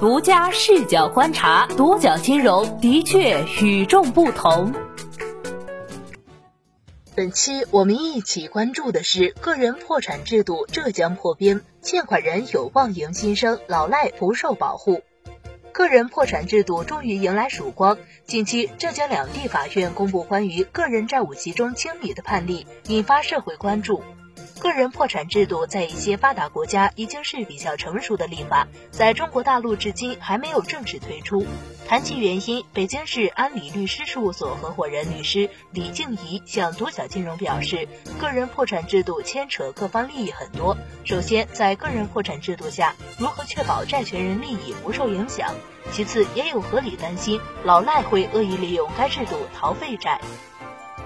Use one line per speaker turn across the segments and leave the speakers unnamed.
独家视角观察，独角金融的确与众不同。
本期我们一起关注的是个人破产制度浙江破冰，欠款人有望迎新生，老赖不受保护。个人破产制度终于迎来曙光。近期，浙江两地法院公布关于个人债务集中清理的判例，引发社会关注。个人破产制度在一些发达国家已经是比较成熟的立法，在中国大陆至今还没有正式推出。谈及原因，北京市安理律师事务所合伙人律师李静怡向独角金融表示，个人破产制度牵扯各方利益很多。首先，在个人破产制度下，如何确保债权人利益不受影响？其次，也有合理担心老赖会恶意利用该制度逃废债。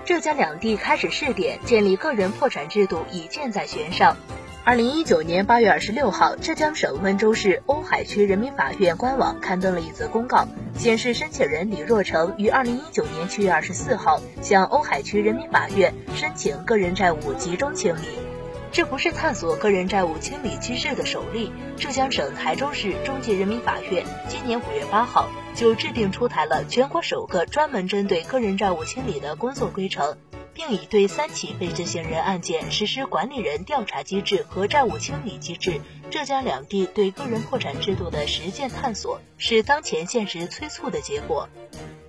浙江两地开始试点建立个人破产制度，已箭在弦上。二零一九年八月二十六号，浙江省温州市瓯海区人民法院官网刊登了一则公告，显示申请人李若成于二零一九年七月二十四号向瓯海区人民法院申请个人债务集中清理。这不是探索个人债务清理机制的首例。浙江省台州市中级人民法院今年五月八号就制定出台了全国首个专门针对个人债务清理的工作规程，并已对三起被执行人案件实施管理人调查机制和债务清理机制。浙江两地对个人破产制度的实践探索，是当前现实催促的结果。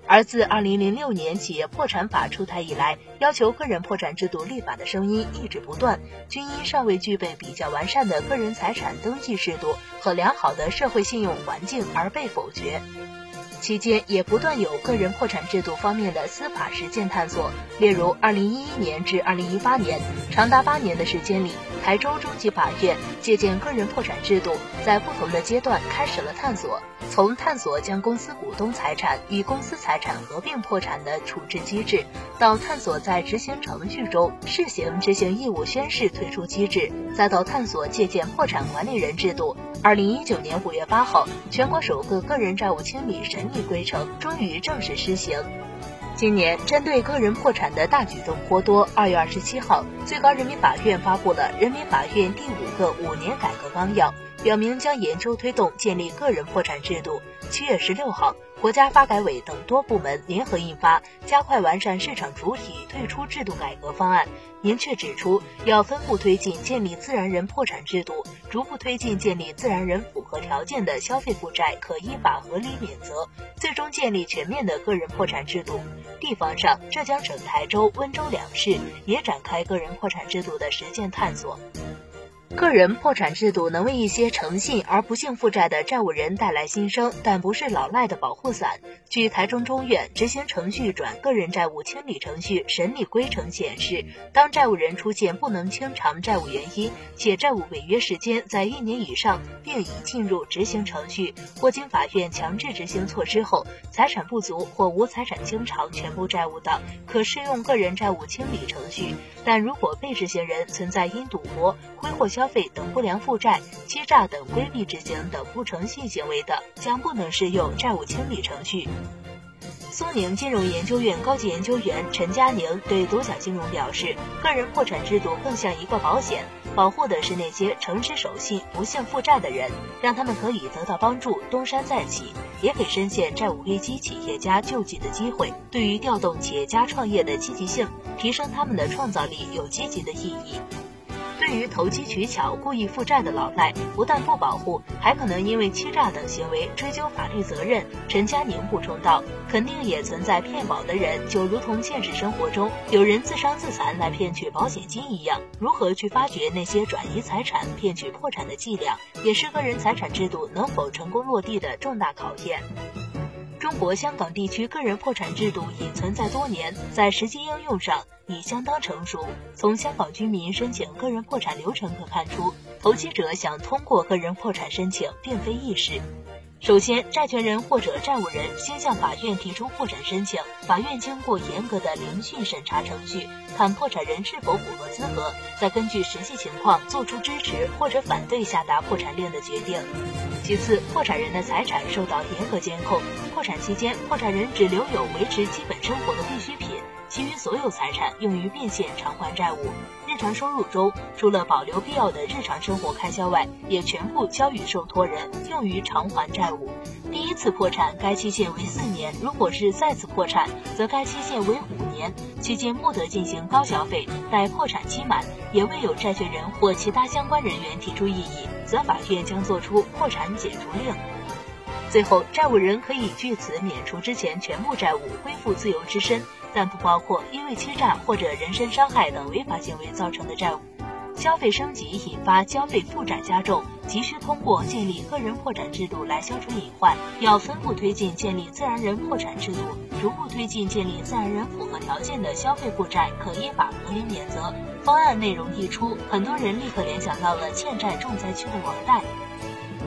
而自二零零六年企业破产法出台以来，要求个人破产制度立法的声音一直不断，均因尚未具备比较完善的个人财产登记制度和良好的社会信用环境而被否决。期间也不断有个人破产制度方面的司法实践探索，例如二零一一年至二零一八年，长达八年的时间里，台州中级法院借鉴个人破产制度，在不同的阶段开始了探索。从探索将公司股东财产与公司财产合并破产的处置机制，到探索在执行程序中试行执行义务宣誓退出机制，再到探索借鉴破产管理人制度。二零一九年五月八号，全国首个个人债务清理审规程终于正式施行。今年针对个人破产的大举动颇多。二月二十七号，最高人民法院发布了人民法院第五个五年改革纲要。表明将研究推动建立个人破产制度。七月十六号，国家发改委等多部门联合印发《加快完善市场主体退出制度改革方案》，明确指出要分步推进建立自然人破产制度，逐步推进建立自然人符合条件的消费负债可依法合理免责，最终建立全面的个人破产制度。地方上，浙江省台州、温州两市也展开个人破产制度的实践探索。个人破产制度能为一些诚信而不幸负债的债务人带来新生，但不是老赖的保护伞。据台中中院执行程序转个人债务清理程序审理规程显示，当债务人出现不能清偿债务原因，且债务违约时间在一年以上，并已进入执行程序，或经法院强制执行措施后，财产不足或无财产清偿全部债务的，可适用个人债务清理程序。但如果被执行人存在因赌博、挥霍消消费等不良负债、欺诈等规避执行等不诚信行为的，将不能适用债务清理程序。苏宁金融研究院高级研究员陈佳宁对独角金融表示，个人破产制度更像一个保险，保护的是那些诚实守信、不幸负债的人，让他们可以得到帮助，东山再起，也给深陷债务危机企业家救济的机会，对于调动企业家创业的积极性，提升他们的创造力有积极的意义。对于投机取巧、故意负债的老赖，不但不保护，还可能因为欺诈等行为追究法律责任。陈佳宁补充道：“肯定也存在骗保的人，就如同现实生活中有人自伤自残来骗取保险金一样。如何去发掘那些转移财产、骗取破产的伎俩，也是个人财产制度能否成功落地的重大考验。”中国香港地区个人破产制度已存在多年，在实际应用上已相当成熟。从香港居民申请个人破产流程可看出，投机者想通过个人破产申请并非易事。首先，债权人或者债务人先向法院提出破产申请，法院经过严格的聆讯审查程序，看破产人是否符合资格，再根据实际情况作出支持或者反对下达破产令的决定。其次，破产人的财产受到严格监控，破产期间，破产人只留有维持基本生活的必需品。其余所有财产用于变现偿还债务。日常收入中，除了保留必要的日常生活开销外，也全部交予受托人，用于偿还债务。第一次破产，该期限为四年；如果是再次破产，则该期限为五年，期间不得进行高消费。待破产期满，也未有债权人或其他相关人员提出异议，则法院将作出破产解除令。最后，债务人可以据此免除之前全部债务，恢复自由之身，但不包括因为欺诈或者人身伤害等违法行为造成的债务。消费升级引发消费负债加重，急需通过建立个人破产制度来消除隐患。要分步推进建立自然人破产制度，逐步推进建立自然人符合条件的消费负债可依法合理免责。方案内容一出，很多人立刻联想到了欠债重灾区的网贷。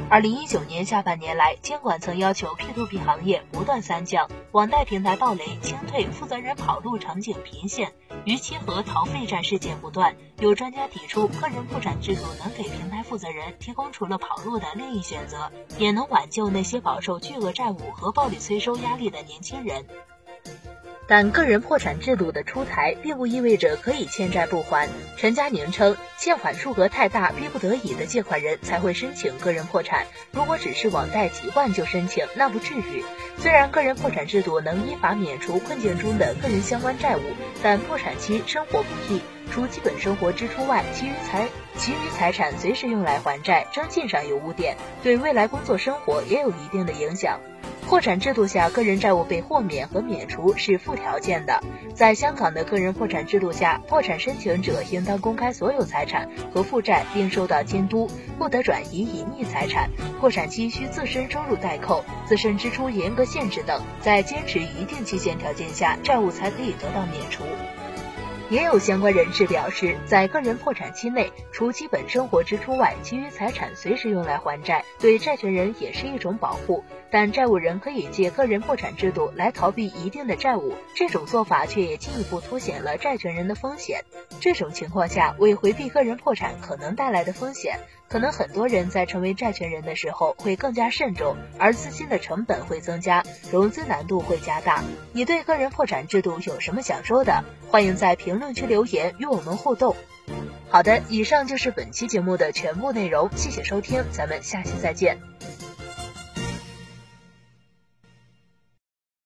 二零一九年下半年来，监管曾要求 P2P 行业不断三降：网贷平台暴雷、清退、负责人跑路场景频现，逾期和逃废债事件不断。有专家提出，个人破产制度能给平台负责人提供除了跑路的另一选择，也能挽救那些饱受巨额债务和暴力催收压力的年轻人。但个人破产制度的出台，并不意味着可以欠债不还。陈佳宁称，欠款数额太大，逼不得已的借款人才会申请个人破产。如果只是网贷几万就申请，那不至于。虽然个人破产制度能依法免除困境中的个人相关债务，但破产期生活不易，除基本生活支出外，其余财其余财产随时用来还债，征信上有污点，对未来工作生活也有一定的影响。破产制度下，个人债务被豁免和免除是附条件的。在香港的个人破产制度下，破产申请者应当公开所有财产和负债，并受到监督，不得转移隐匿财产。破产期需自身收入代扣、自身支出严格限制等，在坚持一定期限条件下，债务才可以得到免除。也有相关人士表示，在个人破产期内，除基本生活支出外，其余财产随时用来还债，对债权人也是一种保护。但债务人可以借个人破产制度来逃避一定的债务，这种做法却也进一步凸显了债权人的风险。这种情况下，为回避个人破产可能带来的风险，可能很多人在成为债权人的时候会更加慎重，而资金的成本会增加，融资难度会加大。你对个人破产制度有什么想说的？欢迎在评论区留言与我们互动。好的，以上就是本期节目的全部内容，谢谢收听，咱们下期再见。